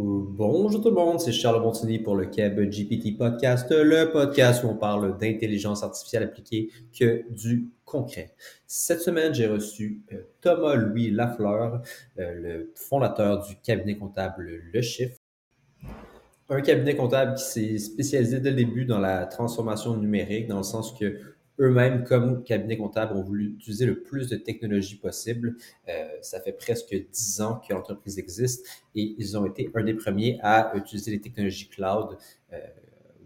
Bonjour tout le monde, c'est Charles Montigny pour le Keb GPT Podcast, le podcast où on parle d'intelligence artificielle appliquée que du concret. Cette semaine, j'ai reçu euh, Thomas Louis Lafleur, euh, le fondateur du cabinet comptable Le Chiffre. Un cabinet comptable qui s'est spécialisé dès le début dans la transformation numérique, dans le sens que eux-mêmes, comme cabinet comptable, ont voulu utiliser le plus de technologies possible. Euh, ça fait presque dix ans que l'entreprise existe et ils ont été un des premiers à utiliser les technologies cloud euh,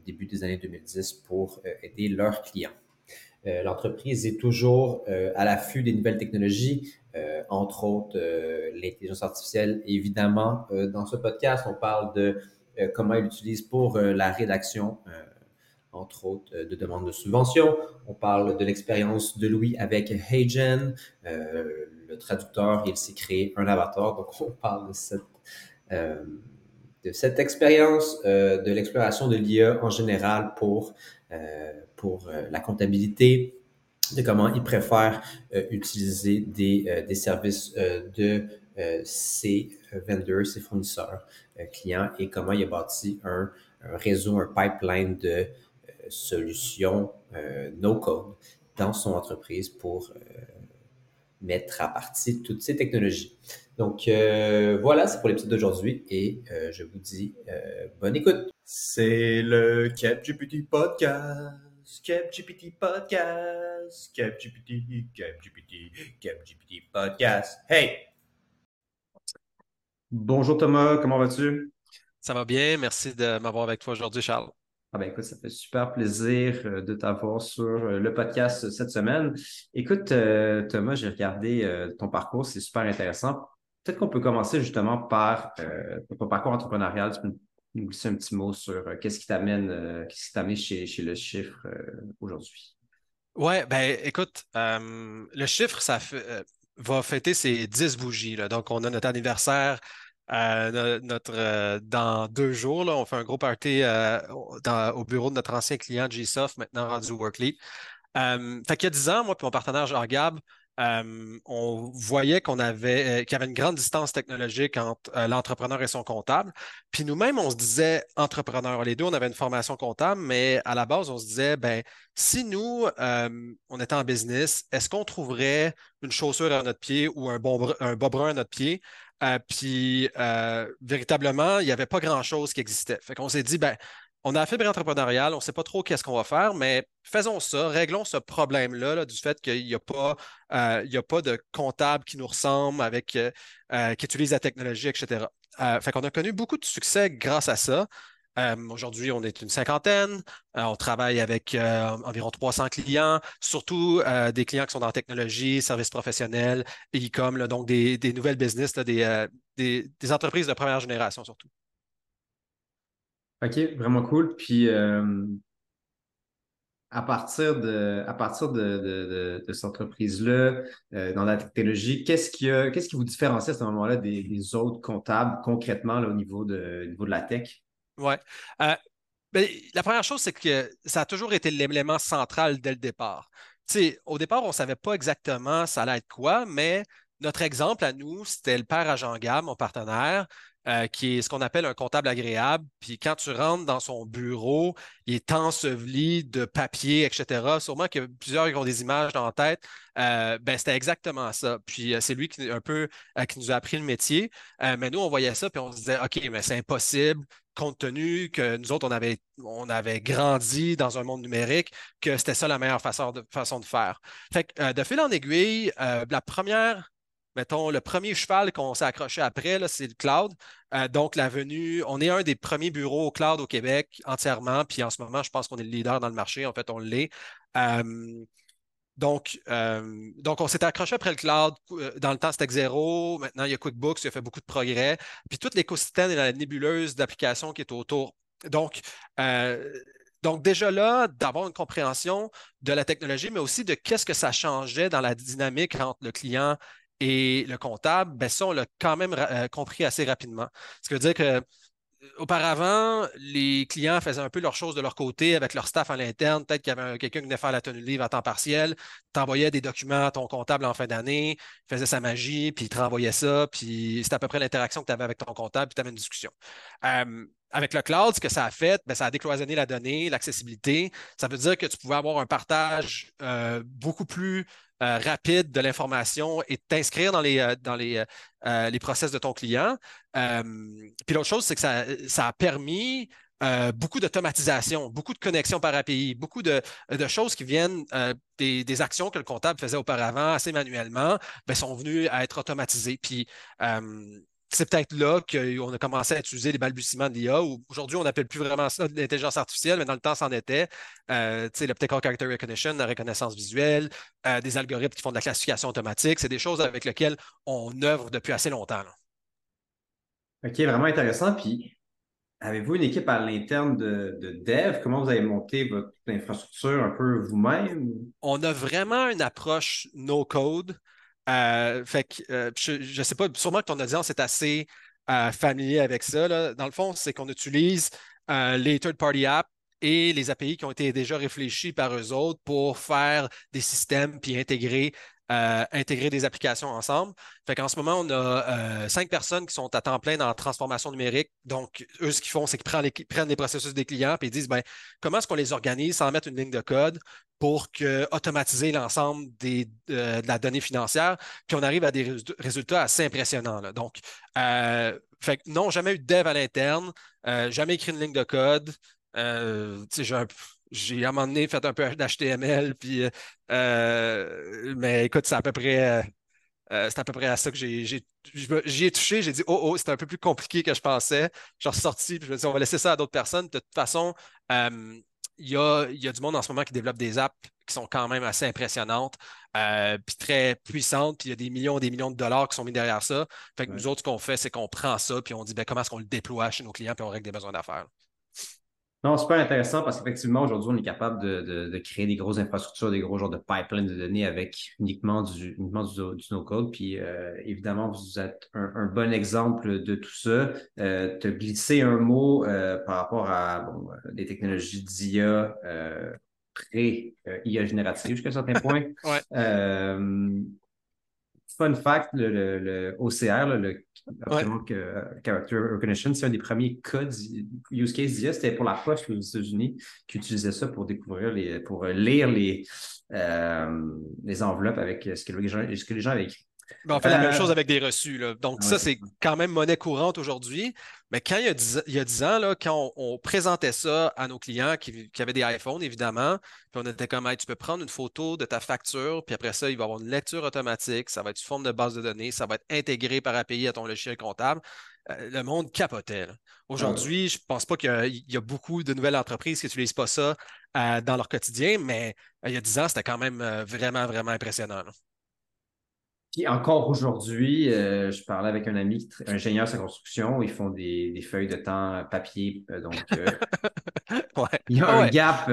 au début des années 2010 pour euh, aider leurs clients. Euh, l'entreprise est toujours euh, à l'affût des nouvelles technologies, entre autres l'intelligence artificielle. Évidemment, dans ce podcast, on parle de comment ils l'utilisent pour la rédaction entre autres euh, de demandes de subvention. On parle de l'expérience de Louis avec Heygen. Euh, le traducteur, il s'est créé un avatar. Donc, on parle de cette, euh, de cette expérience, euh, de l'exploration de l'IA en général pour, euh, pour euh, la comptabilité, de comment il préfère utiliser des, des services de ses vendors, ses fournisseurs clients et comment il a bâti un, un réseau, un pipeline de solutions euh, no-code dans son entreprise pour euh, mettre à partie toutes ces technologies. Donc euh, voilà, c'est pour l'épisode d'aujourd'hui et je vous dis bonne écoute. C'est le CapGPT Podcast. CapGPT Podcast. CapGPT, CapGPT, CapGPT Podcast. Hey! Bonjour Thomas, comment vas-tu? Ça va bien, merci de m'avoir avec toi aujourd'hui, Charles. Ah ben écoute, ça fait super plaisir euh, de t'avoir sur euh, le podcast cette semaine. Écoute, euh, Thomas, j'ai regardé ton parcours, c'est super intéressant. Peut-être qu'on peut commencer justement par ton parcours entrepreneurial. Tu peux nous glisser un petit mot sur qu'est-ce qui t'amène, qui t'amène chez, chez le chiffre aujourd'hui? Ouais, ben écoute, le chiffre, ça va fêter ses 10 bougies. Là. Donc, on a notre anniversaire euh, notre, euh, dans deux jours, là, on fait un gros party euh, au bureau de notre ancien client GSoft, maintenant rendu Workly. fait qu'il y a dix ans, moi et mon partenaire Jean-Gab, on voyait qu'on avait, qu'il y avait une grande distance technologique entre l'entrepreneur et son comptable. Puis nous-mêmes, on se disait entrepreneur. Les deux, on avait une formation comptable, mais à la base, on se disait, ben, si nous, on était en business, est-ce qu'on trouverait une chaussure à notre pied ou un, bon, un bas brun à notre pied? Euh, puis, euh, véritablement, il n'y avait pas grand-chose qui existait. Fait qu'on s'est dit, ben, on a la fibre entrepreneuriale, on ne sait pas trop qu'est-ce qu'on va faire, mais faisons ça, réglons ce problème-là du fait qu'il n'y a, pas, euh, a pas de comptable qui nous ressemble, avec, qui utilise la technologie, etc. fait qu'on a connu beaucoup de succès grâce à ça. Euh, aujourd'hui, on est une cinquantaine. Euh, on travaille avec euh, environ 300 clients, surtout des clients qui sont dans technologie, services professionnels, e-com, donc des, nouvelles business, des, entreprises de première génération surtout. OK, vraiment cool. Puis à partir de, à partir de, cette entreprise-là, dans la technologie, qu'est-ce qui, vous différencie à ce moment-là des, autres comptables concrètement au niveau de, niveau de la tech? Oui. Euh, ben, la première chose, c'est que ça a toujours été l'élément central dès le départ. au départ, on ne savait pas exactement ça allait être quoi, mais notre exemple à nous, c'était le père à Jean Gab, mon partenaire, euh, qui est ce qu'on appelle un comptable agréable. Puis quand tu rentres dans son bureau, il est enseveli de papier, etc. Sûrement que plusieurs ont des images dans la tête. Euh, ben, c'était exactement ça. Puis c'est lui qui, un peu, qui nous a appris le métier. mais nous, on voyait ça, puis on se disait, OK, mais c'est impossible compte tenu que nous autres, on avait, on avait grandi dans un monde numérique, que c'était ça la meilleure façon de, façon de faire. Fait que, euh, de fil en aiguille, euh, la première, mettons, le premier cheval qu'on s'est accroché après, c'est le cloud. Euh, donc, la venue, on est un des premiers bureaux au cloud au Québec entièrement, puis en ce moment, je pense qu'on est le leader dans le marché. En fait, on l'est. Donc, euh, donc, on s'est accroché après le cloud. Euh, dans le temps, c'était zéro. Maintenant, il y a QuickBooks, il a fait beaucoup de progrès. Puis tout l'écosystème et la nébuleuse d'applications qui est autour. Donc, euh, donc déjà là, d'avoir une compréhension de la technologie, mais aussi de qu'est-ce que ça changeait dans la dynamique entre le client et le comptable, ben ça, on l'a quand même compris assez rapidement. Ce qui veut dire que auparavant, les clients faisaient un peu leurs choses de leur côté avec leur staff à l'interne. Peut-être qu'il y avait quelqu'un qui venait faire la tenue de livre à temps partiel, t'envoyais des documents à ton comptable en fin d'année, faisait sa magie, puis il te renvoyait ça, puis c'était à peu près l'interaction que tu avais avec ton comptable, puis tu avais une discussion. Euh, avec le cloud, ce que ça a fait, ben, ça a décloisonné la donnée, l'accessibilité. Ça veut dire que tu pouvais avoir un partage euh, beaucoup plus euh, rapide de l'information et t'inscrire dans les, euh, dans les, les process de ton client. puis l'autre chose, c'est que ça, a permis beaucoup d'automatisation, beaucoup de connexions par API, beaucoup de, choses qui viennent des, des, actions que le comptable faisait auparavant assez manuellement, ben, sont venues à être automatisées. Puis c'est peut-être là qu'on a commencé à utiliser les balbutiements de l'IA. Aujourd'hui, on n'appelle plus vraiment ça de l'intelligence artificielle, mais dans le temps, c'en était. Euh, le Optical Character Recognition, la reconnaissance visuelle, euh, des algorithmes qui font de la classification automatique. C'est des choses avec lesquelles on œuvre depuis assez longtemps. OK, vraiment intéressant. Puis, avez-vous une équipe à l'interne de, de, dev? Comment vous avez monté votre infrastructure un peu vous-même? On a vraiment une approche no-code. Euh, fait que, euh, je ne sais pas, sûrement que ton audience est assez euh, familier avec ça. Dans le fond, c'est qu'on utilise les third-party apps et les API qui ont été déjà réfléchis par eux autres pour faire des systèmes puis intégrer intégrer des applications ensemble. Fait qu'en ce moment, on a cinq personnes qui sont à temps plein dans la transformation numérique. Donc, eux, ce qu'ils font, c'est qu'ils prennent les, processus des clients et ils disent ben, comment est-ce qu'on les organise sans mettre une ligne de code pour automatiser l'ensemble euh, de la donnée financière, puis on arrive à des résultats assez impressionnants. Donc, euh, non, jamais eu de dev à l'interne, euh, jamais écrit une ligne de code. j'ai à un moment donné fait un peu d'HTML, puis mais écoute, c'est à peu près c'est à peu près à ça que j'ai, j'y ai touché. J'ai dit, oh, oh, c'est un peu plus compliqué que je pensais. Je suis ressorti, puis je me suis dit, on va laisser ça à d'autres personnes. De toute façon, il y a, du monde en ce moment qui développe des apps qui sont quand même assez impressionnantes, euh, puis très puissantes, puis il y a des millions et des millions de dollars qui sont mis derrière ça. Fait que nous autres, ce qu'on fait, c'est qu'on prend ça, puis on dit ben, comment est-ce qu'on le déploie chez nos clients, puis on règle des besoins d'affaires. Non, super intéressant parce qu'effectivement, aujourd'hui, on est capable de, créer des grosses infrastructures, des gros genres de pipelines de données avec uniquement du, uniquement du, no-code. Puis euh, évidemment, vous êtes un, bon exemple de tout ça. Euh, tu as glissé un mot euh, par rapport à des technologies d'IA pré-IA générative jusqu'à un certain point. ouais. Fun fact, le, OCR, le Character Recognition, c'est un des premiers codes use case d'IA. C'était pour la poste aux États-Unis qui utilisait ça pour découvrir les, pour lire les, euh, les enveloppes avec ce que les gens, ce que les gens avaient écrit. Ben, on fait la même euh, chose avec des reçus. Donc, ça, c'est quand même monnaie courante aujourd'hui. Mais quand il y a 10, il y a ans, là, quand on, présentait ça à nos clients qui, avaient des iPhones, évidemment, puis on était comme tu peux prendre une photo de ta facture, puis après ça, il va y avoir une lecture automatique, ça va être sous forme de base de données, ça va être intégré par API à ton logiciel comptable. Euh, le monde capotait. Aujourd'hui, je ne pense pas qu'il y, a beaucoup de nouvelles entreprises qui n'utilisent pas ça euh, dans leur quotidien, mais il y a 10 ans, c'était quand même vraiment, vraiment impressionnant. Puis encore aujourd'hui, euh, je parlais avec un ami, ingénieur de construction, ils font des, feuilles de temps papier. Euh, donc, euh, il y a un gap.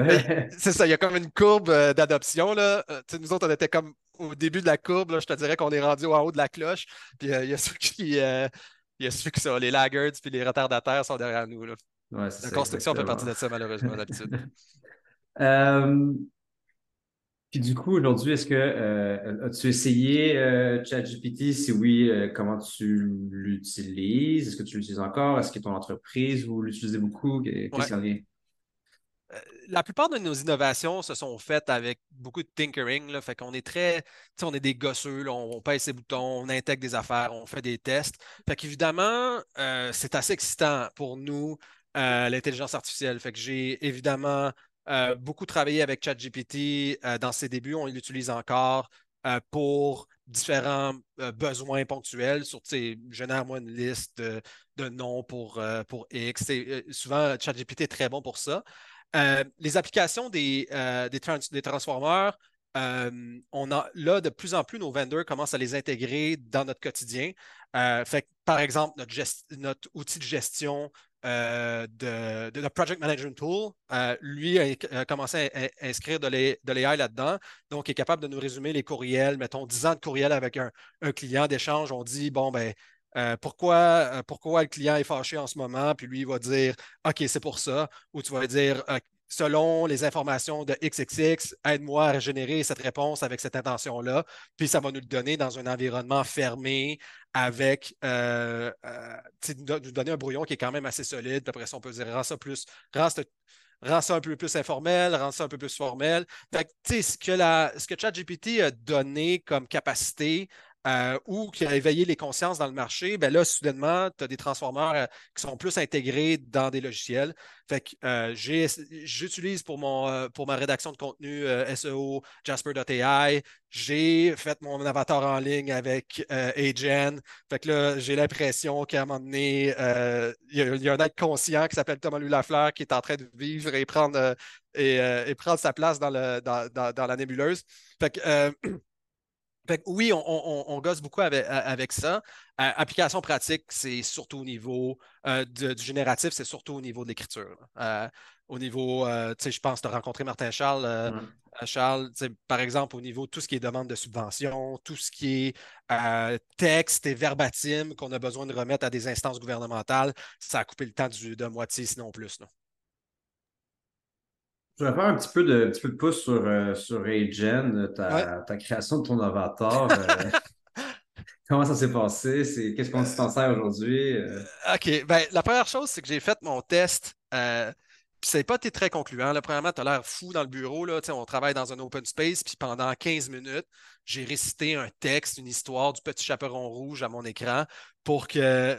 C'est ça, il y a comme une courbe d'adoption. nous autres, on était comme au début de la courbe. je te dirais qu'on est rendu en haut de la cloche. Puis il y a ceux qui. il y a ceux qui sont les laggards puis les retardataires sont derrière nous. Là. la construction fait partie de ça, malheureusement, d'habitude. Puis du coup, aujourd'hui, est-ce que euh, as-tu essayé euh, ChatGPT? Si oui, euh, comment tu l'utilises? Est-ce que tu l'utilises encore? Est-ce que ton entreprise, vous l'utilisez beaucoup? Qu'est-ce ouais. La plupart de nos innovations se sont faites avec beaucoup de tinkering. Là, fait qu'on est très, on est des gosseux, on, on pèse ses boutons, on intègre des affaires, on fait des tests. Fait qu'évidemment, c'est assez excitant pour nous, l'intelligence artificielle. Fait que j'ai évidemment euh, beaucoup travaillé avec ChatGPT euh, dans ses débuts. On l'utilise encore euh, pour différents besoins ponctuels. Sur, génère-moi une liste de, noms pour, pour X. souvent, ChatGPT est très bon pour ça. les applications des, des, on a là de plus en plus nos vendors commencent à les intégrer dans notre quotidien. par exemple, notre outil de gestion euh, de, de, Project Management Tool, euh, lui a, commencé à, inscrire de l'AI là-dedans. Donc, il est capable de nous résumer les courriels, mettons 10 ans de courriel avec un, client d'échange. On dit, bon, ben, euh, pourquoi, pourquoi le client est fâché en ce moment, puis lui, il va dire OK, c'est pour ça, ou tu vas dire selon les informations de XXX, aide-moi à générer cette réponse avec cette intention-là, puis ça va nous le donner dans un environnement fermé avec euh, nous donner un brouillon qui est quand même assez solide. Puis après ça, on peut dire rends ça plus, rends ça un peu plus informel, rends ça un peu plus formel. ce que, la, ce que ChatGPT a donné comme capacité euh, ou qui a éveillé les consciences dans le marché, ben là, soudainement, tu as des transformeurs euh, qui sont plus intégrés dans des logiciels. Fait que euh, j'utilise pour, pour ma rédaction de contenu SEO Jasper.ai. J'ai fait mon avatar en ligne avec Agen. Fait que là, j'ai l'impression qu'à un moment donné, il y, a un être conscient qui s'appelle Thomas Lafleur qui est en train de vivre et prendre, et, prendre sa place dans, le, dans, dans la nébuleuse. Fait que oui, on, gosse beaucoup avec, ça. Euh, application pratique, c'est surtout au niveau euh, du génératif, c'est surtout au niveau de l'écriture. Euh, au niveau, tu sais, je pense, de rencontrer Martin Charles. Charles, par exemple, au niveau de tout ce qui est demande de subvention, tout ce qui est texte et verbatim qu'on a besoin de remettre à des instances gouvernementales, ça a coupé le temps de moitié, sinon plus. Je vais faire un petit peu de, petit peu de pouce sur, euh, sur Agen, ta, ta, création de ton avatar. Euh, comment ça s'est passé? qu'est-ce qu'on s'en sert aujourd'hui? Euh? OK. Ben, la première chose, c'est que j'ai fait mon test. Euh, ça n'a pas été très concluant. Là, premièrement, tu as l'air fou dans le bureau. Là. On travaille dans un open space. Puis pendant 15 minutes, j'ai récité un texte, une histoire du petit chaperon rouge à mon écran pour que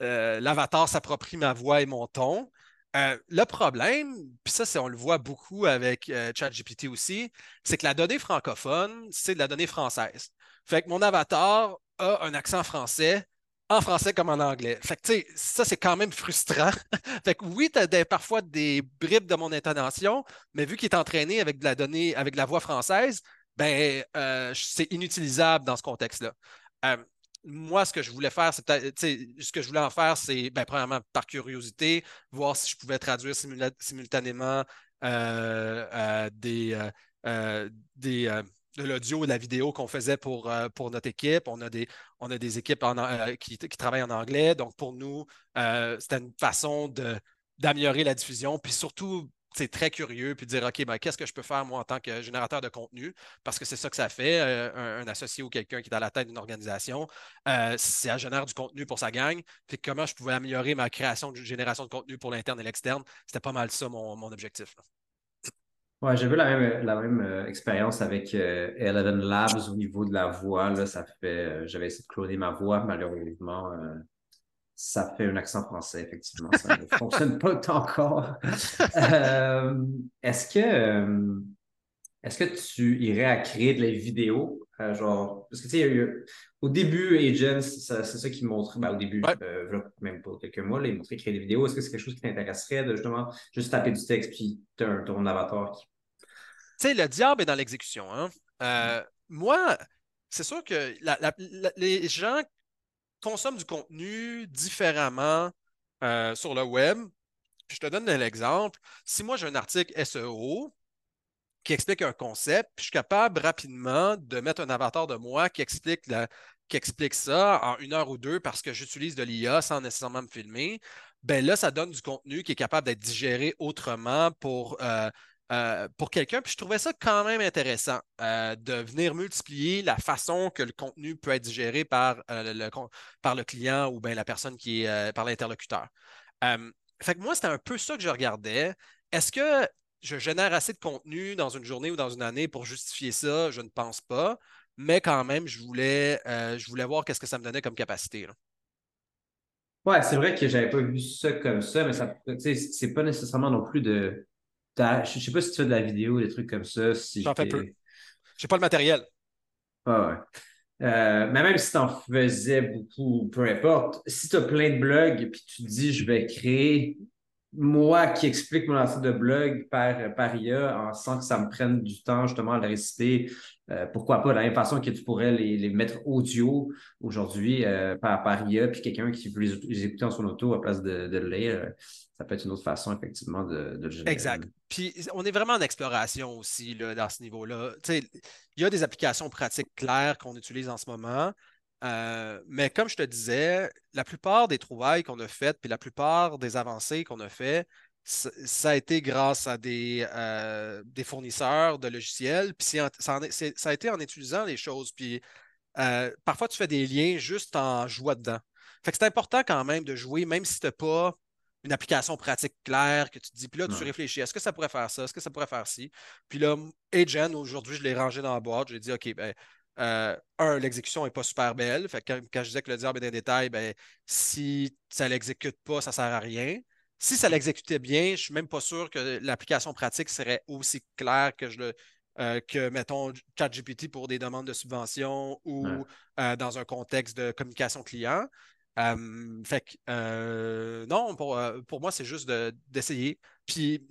l'avatar s'approprie ma voix et mon ton. Euh, le problème, puis ça, on le voit beaucoup avec euh, ChatGPT aussi, c'est que la donnée francophone, c'est de la donnée française. Fait que mon avatar a un accent français, en français comme en anglais. Fait que, ça, c'est quand même frustrant. fait que oui, tu as parfois des bribes de mon intonation, mais vu qu'il est entraîné avec de la donnée, avec de la voix française, ben, euh, c'est inutilisable dans ce contexte-là moi, ce que je voulais faire, c'est ce que je voulais en faire, c'est, ben, premièrement, par curiosité, voir si je pouvais traduire simultanément euh, euh, des, euh, des de l'audio et de la vidéo qu'on faisait pour, pour notre équipe. On a des, on a des équipes qui, qui, travaillent en anglais. Donc, pour nous, c'était une façon d'améliorer la diffusion. Puis surtout, très curieux, puis dire, OK, ben, qu'est-ce que je peux faire, moi, en tant que générateur de contenu? Parce que c'est ça que ça fait, euh, un, associé ou quelqu'un qui est à la tête d'une organisation, euh, c'est à générer du contenu pour sa gang. Puis comment je pouvais améliorer ma création de génération de contenu pour l'interne et l'externe, c'était pas mal ça mon, objectif. Ouais, j'ai vu la même, euh, expérience avec Eleven Labs au niveau de la voix. Là, ça fait, j'avais essayé de cloner ma voix, malheureusement ça fait un accent français, effectivement. Ça ne fonctionne pas encore. Euh, est-ce que euh, est-ce que tu irais à créer de la vidéo? Euh, genre, parce que tu sais, au début, Agents, c'est ça qui montre, ben, au début, même pour quelques mois, là, ils montraient créer des vidéos. Est-ce que c'est quelque chose qui t'intéresserait de justement juste taper du texte puis tu as ton avatar qui. Tu sais, le diable est dans l'exécution. Hein? moi, c'est sûr que les gens consomme du contenu différemment euh, sur le web. Je te donne un exemple. Si moi j'ai un article SEO qui explique un concept, je suis capable rapidement de mettre un avatar de moi qui explique, qui explique ça en une heure ou deux parce que j'utilise de l'IA sans nécessairement me filmer, ben là, ça donne du contenu qui est capable d'être digéré autrement pour euh, euh, pour quelqu'un. Puis je trouvais ça quand même intéressant euh, de venir multiplier la façon que le contenu peut être digéré par, euh, le, par le client ou bien la personne qui est par l'interlocuteur. fait que moi, c'était un peu ça que je regardais. Est-ce que je génère assez de contenu dans une journée ou dans une année pour justifier ça? Je ne pense pas. Mais quand même, je voulais, je voulais voir qu'est-ce que ça me donnait comme capacité. Là. Ouais, c'est vrai que j'avais pas vu ça comme ça, mais ça, c'est pas nécessairement non plus de je sais pas si tu fais de la vidéo, des trucs comme ça. Si J'en fais peu. J'ai pas le matériel. Ah ouais. Euh, mais même si tu en faisais beaucoup, peu importe, si tu as plein de blogs puis tu dis je vais créer moi qui explique mon article de blog par, par IA en sans que ça me prenne du temps justement à le réciter. Euh, pourquoi pas de la même façon que tu pourrais les, mettre audio aujourd'hui euh, par, par IA, puis quelqu'un qui veut les, écouter en son auto à place de, de le lire, ça peut être une autre façon effectivement de, de le générer. Exact. Puis on est vraiment en exploration aussi là, dans ce niveau-là. Il y a des applications pratiques claires qu'on utilise en ce moment. Euh, mais comme je te disais, la plupart des trouvailles qu'on a faites, puis la plupart des avancées qu'on a faites, ça, a été grâce à des, euh, des fournisseurs de logiciels, puis ça, ça a été en utilisant les choses. Puis euh, parfois, tu fais des liens juste en jouant dedans. Fait que c'est important quand même de jouer, même si tu n'as pas une application pratique claire que tu te dis, puis là, tu Ouais. réfléchis, est-ce que ça pourrait faire ça? Est-ce que ça pourrait faire ci? Puis là, Agent, aujourd'hui, je l'ai rangé dans la boîte. J'ai dit, OK, ben, euh, un, l'exécution n'est pas super belle. Fait que quand, quand je disais que le diable est dans les détails, ben, si ça ne l'exécute pas, ça ne sert à rien. Si ça l'exécutait bien, je ne suis même pas sûr que l'application pratique serait aussi claire que je le, euh, que, mettons, ChatGPT pour des demandes de subvention ou Ouais. euh, dans un contexte de communication client. Fait que, euh, non, pour, euh, pour moi, c'est juste de- d'essayer. Puis,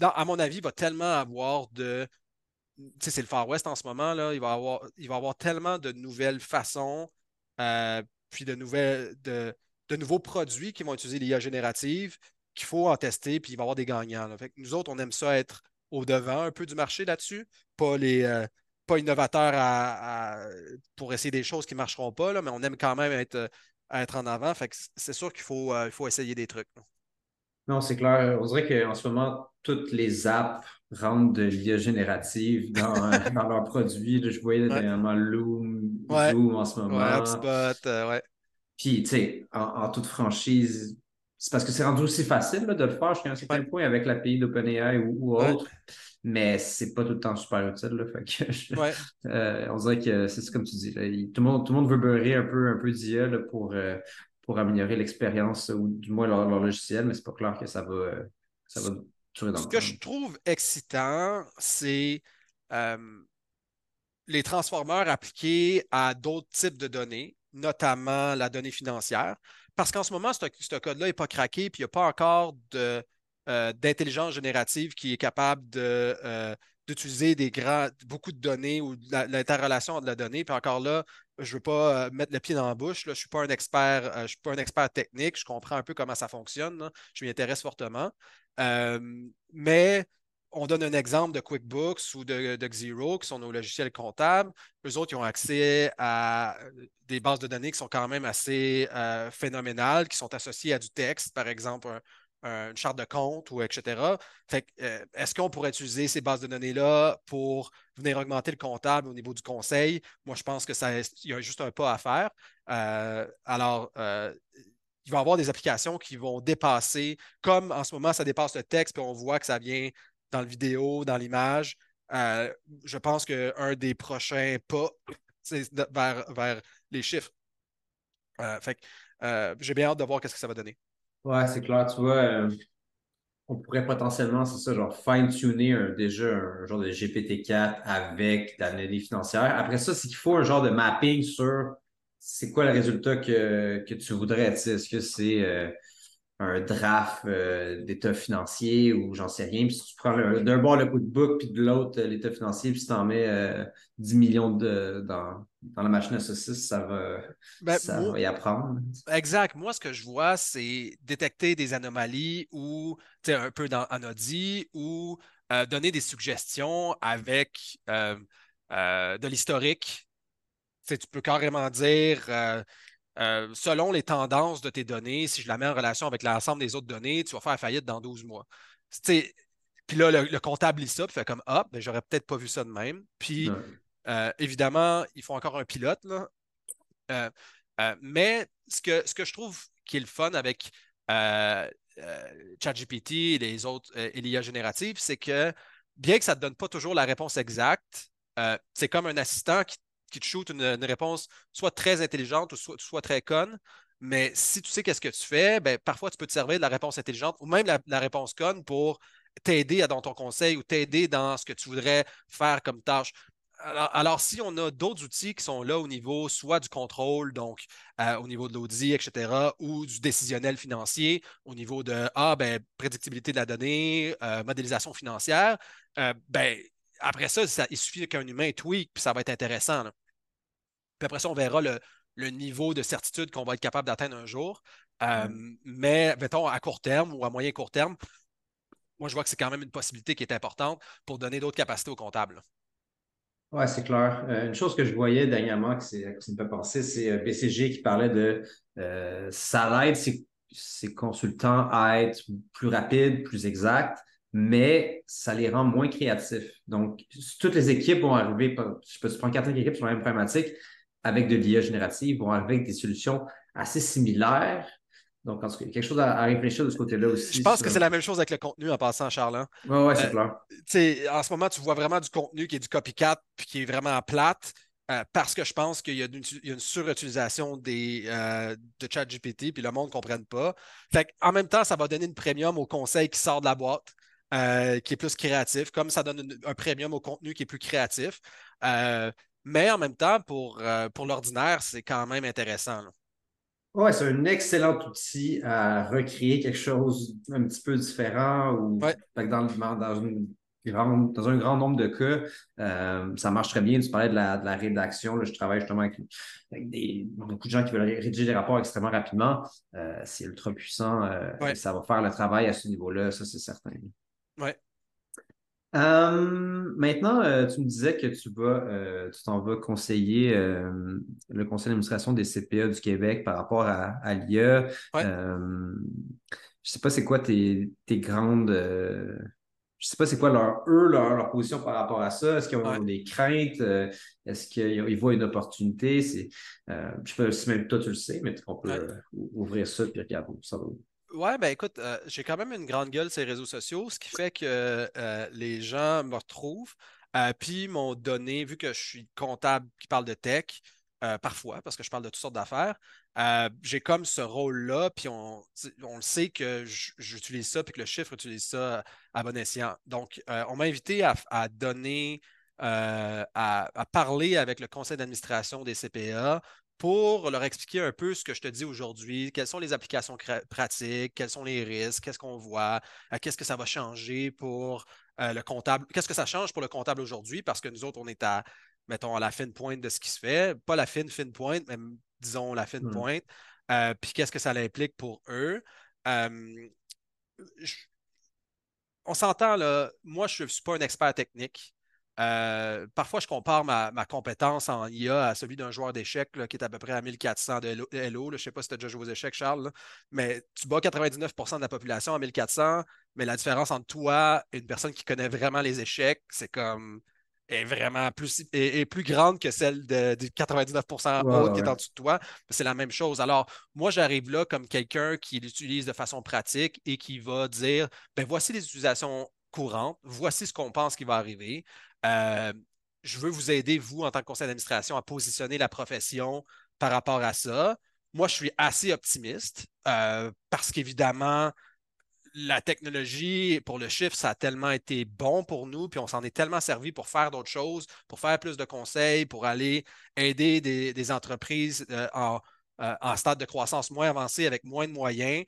à mon avis, il va tellement avoir de. Tu sais, c'est le Far West en ce moment, là. Il va avoir, il va avoir tellement de nouvelles façons, euh, puis de, nouvelles, de, de nouveaux produits qui vont utiliser l'IA générative qu'il faut en tester, puis il va y avoir des gagnants. Fait que nous autres, on aime ça être au devant un peu du marché là-dessus, pas les. pas innovateurs à- à- pour essayer des choses qui ne marcheront pas, là, mais on aime quand même être, euh, être en avant. Fait que c'est sûr qu'il faut, euh, il faut essayer des trucs. là. Non, c'est clair. On dirait qu'en ce moment, toutes les apps rentrent de l'IA générative dans, euh, dans leurs produits. Je voyais Ouais. dernièrement Loom, Ouais. Zoom en ce Ouais, moment. HubSpot, euh, ouais. Puis, tu sais, en, en toute franchise, c'est parce que c'est rendu aussi facile là, de le faire jusqu'à un certain point avec l'API d'OpenAI ou, ou Ouais. autre, mais c'est pas tout le temps super utile. Là, fait que je- Ouais. euh, on dirait que c'est comme tu dis. là, il- tout, le monde, tout le monde veut beurrer un peu, un peu d'IA pour, euh, pour améliorer l'expérience ou du moins leur, leur logiciel, mais c'est pas clair que ça va, euh, ça va durer dans Ce le que temps. je trouve excitant, c'est euh, les transformeurs appliqués à d'autres types de données, notamment la donnée financière. Parce qu'en ce moment, ce, code-là n'est pas craqué, puis il n'y a pas encore de, euh, d'intelligence générative qui est capable de, euh, d'utiliser des grands, beaucoup de données ou l'interrelation de la donnée. Puis encore là, je ne veux pas euh, mettre le pied dans la bouche. Là. Je ne suis pas un expert, je suis pas un expert technique. Je comprends un peu comment ça fonctionne. Je m'y intéresse fortement. Mais on donne un exemple de QuickBooks ou de, Xero, qui sont nos logiciels comptables. Eux autres, ils ont accès à des bases de données qui sont quand même assez euh, phénoménales, qui sont associées à du texte, par exemple, un- un- une charte de compte ou etc. Euh, est-ce qu'on pourrait utiliser ces bases de données-là pour venir augmenter le comptable au niveau du conseil? Moi, je pense que ça, il y a juste un pas à faire. Euh, alors, euh, il va y avoir des applications qui vont dépasser, comme en ce moment, ça dépasse le texte, puis on voit que ça vient dans le vidéo, dans l'image. Euh, je pense qu'un des prochains pas, c'est vers, vers les chiffres. Euh, fait euh, j'ai bien hâte de voir qu'est-ce que ça va donner. Ouais, c'est clair. Tu vois, on pourrait potentiellement, c'est ça, genre fine-tuner un- déjà un genre de GPT-4 avec de la donnée financière. Après ça, c'est qu'il faut un genre de mapping sur c'est quoi le résultat que, que tu voudrais. Est-ce que c'est un draft euh, d'état financier ou j'en sais rien. Puis si tu prends d'un bord le cookbook, puis de l'autre euh, l'état financier, puis si tu en mets euh, 10 millions de, dans, dans la machine à saucisses, ça va, Ben, ça moi- va y apprendre. Exact. Moi, ce que je vois, c'est détecter des anomalies ou un peu dans Anodi ou euh, donner des suggestions avec de l'historique. Tu peux carrément dire, euh, selon les tendances de tes données, si je la mets en relation avec l'ensemble des autres données, tu vas faire faillite dans 12 mois. Puis là, le, le comptable lit ça, puis fait comme Ah, ben, j'aurais peut-être pas vu ça de même. Puis euh, évidemment, il faut encore un pilote, là. Euh, mais ce que, ce que je trouve qui est le fun avec ChatGPT et les autres et l'IA générative, c'est que bien que ça ne te donne pas toujours la réponse exacte, c'est comme un assistant qui, qui te shoot une, réponse soit très intelligente ou soit, soit très conne. Mais si tu sais qu'est-ce que tu fais, ben, parfois tu peux te servir de la réponse intelligente ou même la, réponse conne pour t'aider dans ton conseil ou t'aider dans ce que tu voudrais faire comme tâche. Alors, alors, si on a d'autres outils qui sont là au niveau soit du contrôle, donc euh, au niveau de l'audit, etc., ou du décisionnel financier, au niveau de ah, ben, prédictibilité de la donnée, euh, modélisation financière, euh, ben, après ça, ça- il suffit qu'un humain tweak, puis ça va être intéressant. là. Puis après ça, on verra le, le niveau de certitude qu'on va être capable d'atteindre un jour. Euh, Mais, mettons, à court terme ou à moyen court terme, moi, je vois que c'est quand même une possibilité qui est importante pour donner d'autres capacités aux comptables. Ouais, c'est clair. Euh, une chose que je voyais dernièrement, que, c'est, que ça me fait penser, c'est euh, BCG qui parlait de euh, ça aide ses, ses consultants à être plus rapides, plus exacts, mais ça les rend moins créatifs. Donc, toutes les équipes vont arriver, je peux prendre quatre équipes sur la même problématique, avec de l'IA générative, vont arriver avec des solutions assez similaires, donc, en tout cas, quelque chose à, réfléchir de ce côté-là aussi. Je pense que c'est la même chose avec le contenu en passant, Charles. Hein. Oui, ouais, c'est euh, clair. En ce moment, tu vois vraiment du contenu qui est du copycat puis qui est vraiment plate. Euh, parce que je pense qu'il y, a une surutilisation des, euh, de ChatGPT, puis le monde ne comprenne pas. Fait en même temps, ça va donner une premium au conseil qui sort de la boîte, qui est plus créatif, comme ça donne un premium au contenu qui est plus créatif. mais en même temps, pour, pour l'ordinaire, c'est quand même intéressant. Oui, c'est un excellent outil à recréer quelque chose un petit peu différent ou dans, dans, un grand nombre de cas, euh, ça marche très bien. Tu parlais de la, rédaction. je travaille justement avec, des, beaucoup de gens qui veulent rédiger des rapports extrêmement rapidement. Euh, c'est ultra puissant. Euh, ça va faire le travail à ce niveau-là, ça c'est certain. Oui. Euh, maintenant, euh, tu me disais que tu vas, euh, tu t'en vas conseiller le conseil d'administration des CPA du Québec par rapport à, l'IA. Je ne sais pas c'est quoi tes, grandes. je sais pas c'est quoi leur, eux, leur, position par rapport à ça. Est-ce qu'ils ont des craintes? Est-ce qu'ils voient une opportunité? C'est, je ne sais pas si même toi tu le sais, mais on peut ouvrir ça et regarder ça Ouais, ben écoute, euh, j'ai quand même une grande gueule sur les réseaux sociaux, ce qui fait que euh, les gens me retrouvent, euh, puis m'ont donné, vu que je suis comptable qui parle de tech, parfois, parce que je parle de toutes sortes d'affaires, j'ai comme ce rôle-là, puis on, on le sait que j'utilise ça, puis que le chiffre utilise ça à bon escient. Donc, on m'a invité à, donner, à, parler avec le conseil d'administration des CPA pour leur expliquer un peu ce que je te dis aujourd'hui, quelles sont les applications pratiques, quels sont les risques, qu'est-ce qu'on voit, euh, qu'est-ce que ça va changer pour euh, le comptable, qu'est-ce que ça change pour le comptable aujourd'hui, parce que nous autres, on est à, mettons, à la fine pointe de ce qui se fait, pas la fine, fine pointe, mais disons la fine mmh. pointe, euh, puis qu'est-ce que ça implique pour eux? on s'entend là, moi, je ne suis pas un expert technique. Euh, parfois, je compare ma, compétence en IA à celui d'un joueur d'échecs qui est à peu près à 1400 de Hello. Je ne sais pas si tu as déjà joué aux échecs, Charles, mais tu bats 99% de la population à 1400, mais la différence entre toi et une personne qui connaît vraiment les échecs, c'est comme est vraiment plus, est, plus grande que celle de, 99% autres qui est en dessous de toi. C'est la même chose. Alors, moi, j'arrive là comme quelqu'un qui l'utilise de façon pratique et qui va dire ben voici les utilisations courantes, voici ce qu'on pense qui va arriver. Euh, je veux vous aider, vous, en tant que conseil d'administration, à positionner la profession par rapport à ça. Moi, je suis assez optimiste euh, parce qu'évidemment, la technologie pour le chiffre, ça a tellement été bon pour nous, puis on s'en est tellement servi pour faire d'autres choses, pour faire plus de conseils, pour aller aider des, entreprises euh, en, stade de croissance moins avancé avec moins de moyens.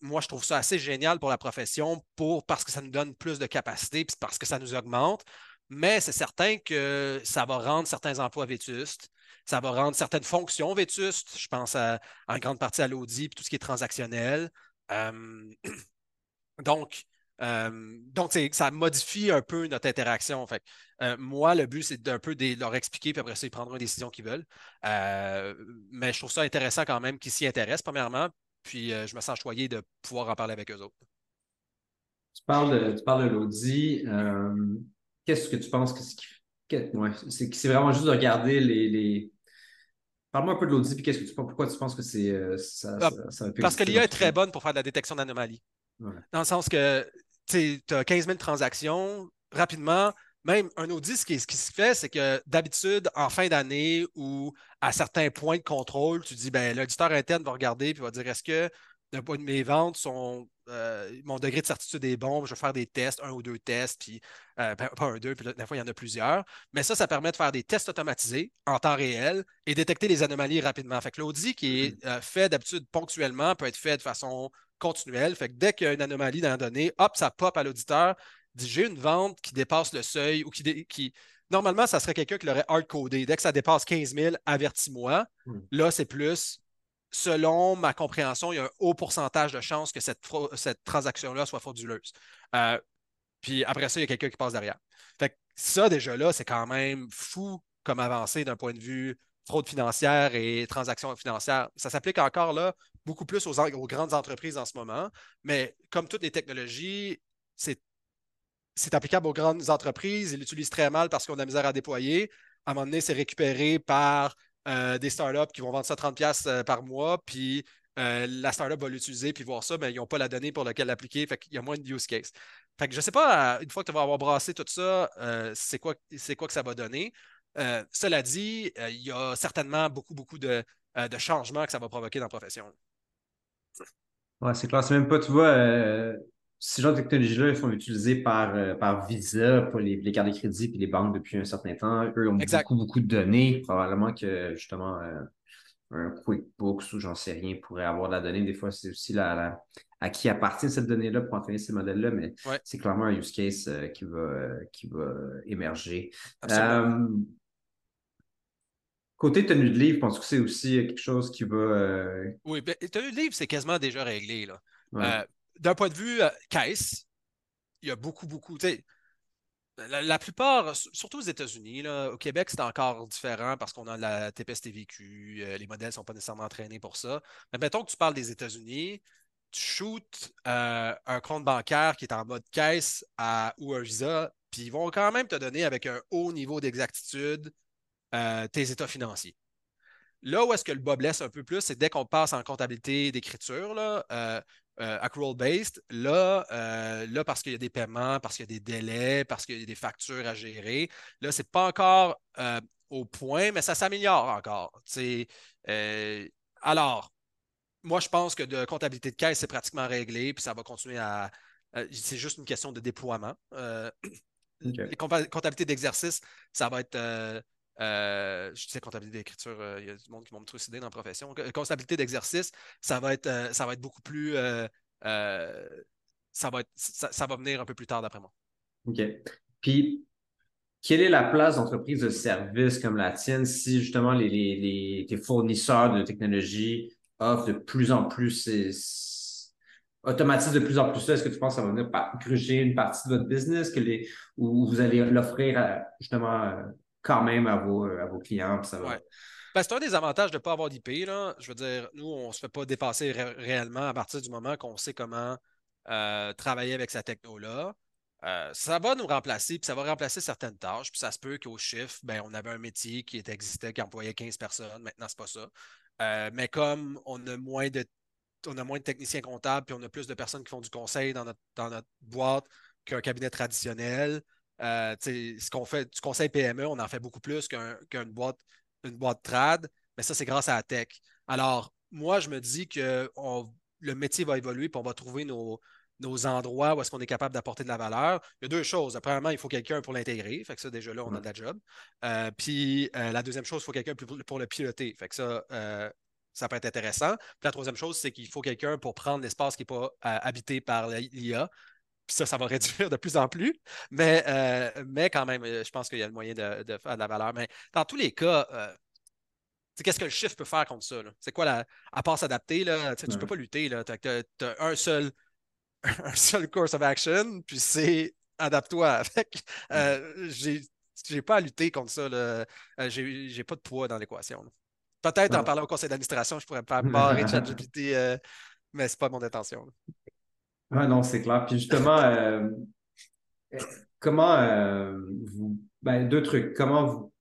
Moi, je trouve ça assez génial pour la profession pour, parce que ça nous donne plus de capacité, puis parce que ça nous augmente mais c'est certain que ça va rendre certains emplois vétustes, ça va rendre certaines fonctions vétustes. Je pense en grande partie à l'audit et tout ce qui est transactionnel. Euh, donc, euh, donc ça modifie un peu notre interaction. Euh, moi, le but, c'est d'un peu de leur expliquer, puis après ça, ils prendront les décisions qu'ils veulent. mais je trouve ça intéressant quand même qu'ils s'y intéressent, premièrement, puis je me sens choyé de pouvoir en parler avec eux autres. Tu parles de, tu parles de l'audit qu'est-ce que tu penses que c'est c'est vraiment juste de regarder les. Parle-moi un peu de l'audit, puis qu'est-ce que tu pourquoi tu penses que c'est euh, ça, ah, Parce que l'IA est très bonne pour faire de la détection d'anomalies. Dans le sens que tu as 15 000 transactions, rapidement, même un audit, ce qui, se fait, c'est que d'habitude, en fin d'année ou à certains points de contrôle, tu dis ben l'auditeur interne va regarder et va dire est-ce que d'un point de mes ventes, sont, euh, mon degré de certitude est bon, je vais faire des tests, un ou deux tests, puis euh, ben, pas un, deux, puis des fois, il y en a plusieurs. Mais ça, ça permet de faire des tests automatisés en temps réel et détecter les anomalies rapidement. Fait que l'audit qui est mm-hmm. euh, fait d'habitude ponctuellement peut être fait de façon continuelle. Fait que dès qu'il y a une anomalie dans la donnée, hop, ça pop à l'auditeur, dit j'ai une vente qui dépasse le seuil ou qui, qui Normalement, ça serait quelqu'un qui l'aurait hard-codé. Dès que ça dépasse 15 000, avertis-moi. Mm. Là, c'est plus selon ma compréhension, il y a un haut pourcentage de chances que cette, transaction-là soit frauduleuse. Euh, puis après ça, il y a quelqu'un qui passe derrière. Ça, déjà là, c'est quand même fou comme avancée d'un point de vue fraude financière et transactions financières. Ça s'applique encore là beaucoup plus aux, grandes entreprises en ce moment, mais comme toutes les technologies, c'est applicable aux grandes entreprises. Ils l'utilisent très mal parce qu'on a misère à déployer. À un moment donné, c'est récupéré par euh, des startups qui vont vendre ça 30$ euh, par mois, puis euh, la startup va l'utiliser puis voir ça, mais ils n'ont pas la donnée pour laquelle l'appliquer. Fait qu'il y a moins de use case. Fait que je ne sais pas, une fois que tu vas avoir brassé tout ça, c'est quoi, quoi que ça va donner. cela dit, il y a certainement beaucoup, beaucoup de, de, changements que ça va provoquer dans la profession. Ouais, c'est clair. C'est même pas, tu vois, ces genres de technologies-là sont utilisées par, euh, par Visa pour les, les, cartes de crédit et les banques depuis un certain temps. Eux ont beaucoup, beaucoup de données. Probablement que justement euh, un QuickBooks ou j'en sais rien pourrait avoir de la donnée. Des fois, c'est aussi la, à qui appartient cette donnée-là pour entraîner ces modèles-là, mais c'est clairement un use case euh, qui, va, qui va émerger. Côté tenue de livre, je pense que c'est aussi quelque chose qui va. Oui, ben, tenue de livre, c'est quasiment déjà réglé. Là d'un point de vue euh, caisse, il y a beaucoup, beaucoup. La, plupart, surtout aux États-Unis, au Québec, c'est encore différent parce qu'on a la TPS-TVQ, euh, les modèles ne sont pas nécessairement entraînés pour ça. Mais mettons que tu parles des États-Unis, tu shootes euh, un compte bancaire qui est en mode caisse ou un Visa, puis ils vont quand même te donner avec un haut niveau d'exactitude tes états financiers. Là où est-ce que le bas blesse un peu plus, c'est dès qu'on passe en comptabilité d'écriture, euh, euh, accrual-based, là, euh, là, parce qu'il y a des paiements, parce qu'il y a des délais, parce qu'il y a des factures à gérer, là, ce n'est pas encore au point, mais ça s'améliore encore. alors, moi, je pense que de comptabilité de caisse, c'est pratiquement réglé, puis ça va continuer à. c'est juste une question de déploiement. Les comptabilités d'exercice, ça va être euh, je sais comptabilité d'écriture, euh, il y a du monde qui vont me dans la profession. Comptabilité d'exercice, ça va être euh, ça va être beaucoup plus ça va être ça, va venir un peu plus tard d'après moi. OK. Puis quelle est la place d'entreprise de service comme la tienne si justement les, les, les, fournisseurs de technologie offrent de plus en plus automatisent de plus en plus ça? Est-ce que tu penses que ça va venir gruger une partie de votre business que les, ou vous allez l'offrir justement quand même à vos, vos clients. Ça va... Ben, c'est un des avantages de ne pas avoir d'IP. Je veux dire, nous, on ne se fait pas dépasser réellement à partir du moment qu'on sait comment euh, travailler avec sa techno-là. Euh, ça va nous remplacer, puis ça va remplacer certaines tâches. Puis ça se peut qu'au chiffre, ben, on avait un métier qui existait, qui employait 15 personnes. Maintenant, ce n'est pas ça. Euh, mais comme on a moins de on a moins de techniciens comptables, puis on a plus de personnes qui font du conseil dans notre boîte qu'un cabinet traditionnel. Euh, ce qu'on fait du conseil PME, on en fait beaucoup plus qu'une boîte, une boîte trad, mais ça, c'est grâce à la tech. Alors, moi, je me dis que le métier va évoluer et on va trouver nos, endroits où est-ce qu'on est capable d'apporter de la valeur. Il y a deux choses. Premièrement, il faut quelqu'un pour l'intégrer. Fait que ça, déjà là, on a de la job. Euh, puis euh, la deuxième chose, il faut quelqu'un pour, le piloter. Fait que ça, ça peut être intéressant. Puis la troisième chose, c'est qu'il faut quelqu'un pour prendre l'espace qui n'est pas habité par l'IA puis ça, ça va réduire de plus en plus. Mais, euh, mais quand même, euh, je pense qu'il y a le moyen de, faire de la valeur. Mais dans tous les cas, euh, qu'est-ce que le chiffre peut faire contre ça? C'est quoi la. À part s'adapter, tu ne peux pas lutter. Tu as, un seul un seul course of action, puis c'est adapte-toi. Euh, j'ai pas à lutter contre ça. J'ai pas de poids dans l'équation. Peut-être en parlant au conseil d'administration, je pourrais pas barrer ChatGPT, mais c'est pas mon intention. Ah non, c'est clair. Puis justement, euh, comment euh, vous. Ben, deux trucs. Comment vous,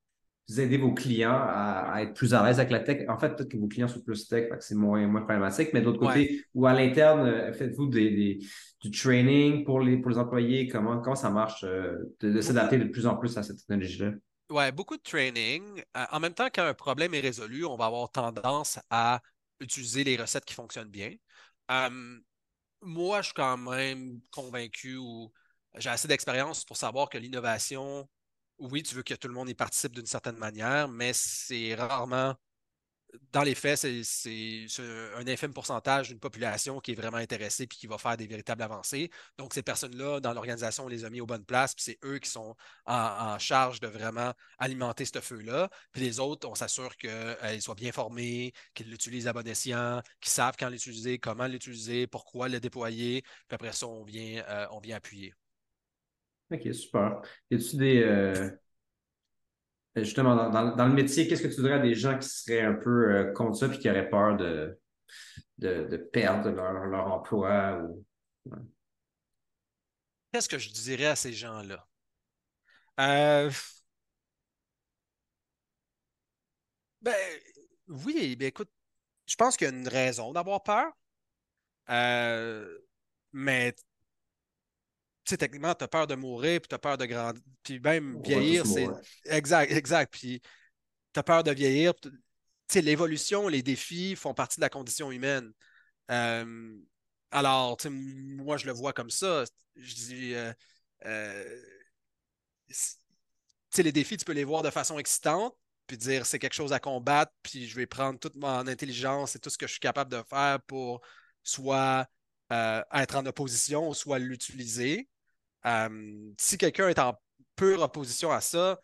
aidez vos clients à, être plus à l'aise avec la tech? En fait, peut-être que vos clients sont plus tech, c'est moins, moins problématique, mais d'autre côté, ou à l'interne, euh, faites-vous des, du training pour les, pour les employés? Comment, comment ça marche de, s'adapter de plus en plus à cette technologie-là? Oui, beaucoup de training. en même temps, quand un problème est résolu, on va avoir tendance à utiliser les recettes qui fonctionnent bien. Moi, je suis quand même convaincu ou j'ai assez d'expérience pour savoir que l'innovation, oui, tu veux que tout le monde y participe d'une certaine manière, mais c'est rarement dans les faits, c'est un infime pourcentage d'une population qui est vraiment intéressée et qui va faire des véritables avancées. Donc, ces personnes-là, dans l'organisation, on les a mis aux bonnes places, puis c'est eux qui sont en, charge de vraiment alimenter ce feu-là. Puis les autres, on s'assure qu'ils euh, soient bien formés, qu'ils l'utilisent à bon escient, qu'ils savent quand l'utiliser, comment l'utiliser, pourquoi le déployer. Puis après ça, on vient, euh, on vient appuyer. OK, super. Y a-tu des. Justement, dans, dans- le métier, qu'est-ce que tu dirais à des gens qui seraient un peu euh, contre ça puis qui auraient peur de, de, perdre leur, leur emploi ou. Qu'est-ce que je dirais à ces gens-là? Euh, ben, oui, ben écoute, je pense qu'il y a une raison d'avoir peur. Euh, mais sais, techniquement, tu as peur de mourir, puis tu as peur de grandir, puis même vieillir, c'est exact, exact. Puis tu as peur de vieillir. tu sais, l'évolution, les défis font partie de la condition humaine. Euh, alors, tu sais, moi, je le vois comme ça. Je dis, euh, euh, c- tu sais, les défis, tu peux les voir de façon excitante, puis dire c'est quelque chose à combattre, puis je vais prendre toute mon intelligence et tout ce que je suis capable de faire pour soit euh, être en opposition, soit l'utiliser. Euh, si quelqu'un est en pure opposition à ça,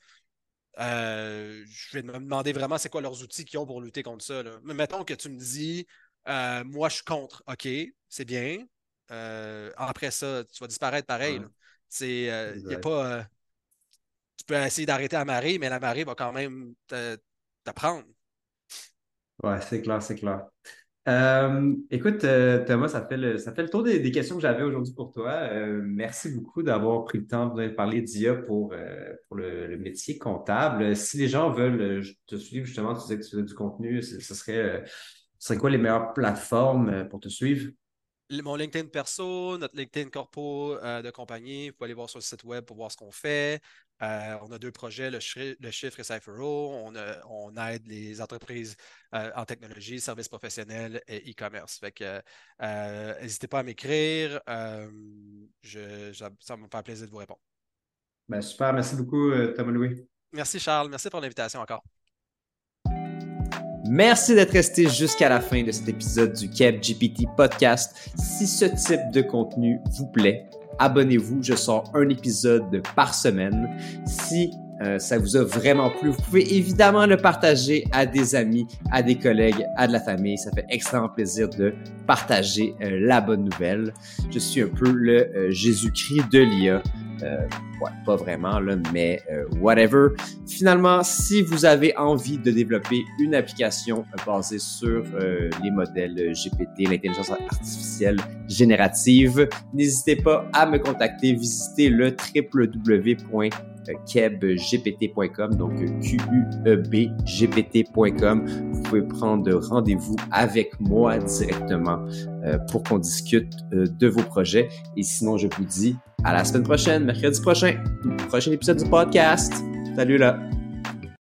euh, je vais me demander vraiment c'est quoi leurs outils qu'ils ont pour lutter contre ça. là. Mais mettons que tu me dis, euh, moi je suis contre, OK, c'est bien. Après ça, tu vas disparaître pareil. C'est, y a pas, tu peux essayer d'arrêter la marée, mais la marée va quand même t'apprendre. Ouais, c'est clair, c'est clair. Euh, écoute, euh, Thomas, ça fait le, ça fait le tour des, questions que j'avais aujourd'hui pour toi. Euh, merci beaucoup d'avoir pris le temps de parler d'IA pour, pour le, métier comptable. Si les gens veulent te suivre, justement, tu disais que tu faisais du contenu, ce serait, ce serait quoi les meilleures plateformes pour te suivre? Mon LinkedIn perso, notre LinkedIn corpo de compagnie, vous pouvez aller voir sur le site web pour voir ce qu'on fait. Euh, on a deux projets, le, chiffre et Cyphero. On, a- on aide les entreprises euh, en technologie, services professionnels et e-commerce. Fait que euh, n'hésitez pas à m'écrire. Euh, je- ça, me fait plaisir de vous répondre. Ben, super, merci beaucoup, Thomas Louis. Merci Charles, merci pour l'invitation encore. Merci d'être resté jusqu'à la fin de cet épisode du Keb GPT Podcast. Si ce type de contenu vous plaît, abonnez-vous. Je sors un épisode par semaine. Si euh, ça vous a vraiment plu, vous pouvez évidemment le partager à des amis, à des collègues, à de la famille. Ça fait extrêmement plaisir de partager euh, la bonne nouvelle. Je suis un peu le euh, Jésus-Christ de l'IA. Euh, ouais, pas vraiment, là, mais euh, whatever. Finalement, si vous avez envie de développer une application basée sur euh, les modèles GPT, l'intelligence artificielle générative, n'hésitez pas à me contacter. Visitez le www.kebgpt.com, donc euh, Q-U-E-B-G-P-T.com. Vous pouvez prendre rendez-vous avec moi directement pour qu'on discute euh, de vos projets. Et sinon, je vous dis à la semaine prochaine, mercredi prochain, prochain épisode du podcast. Salut là!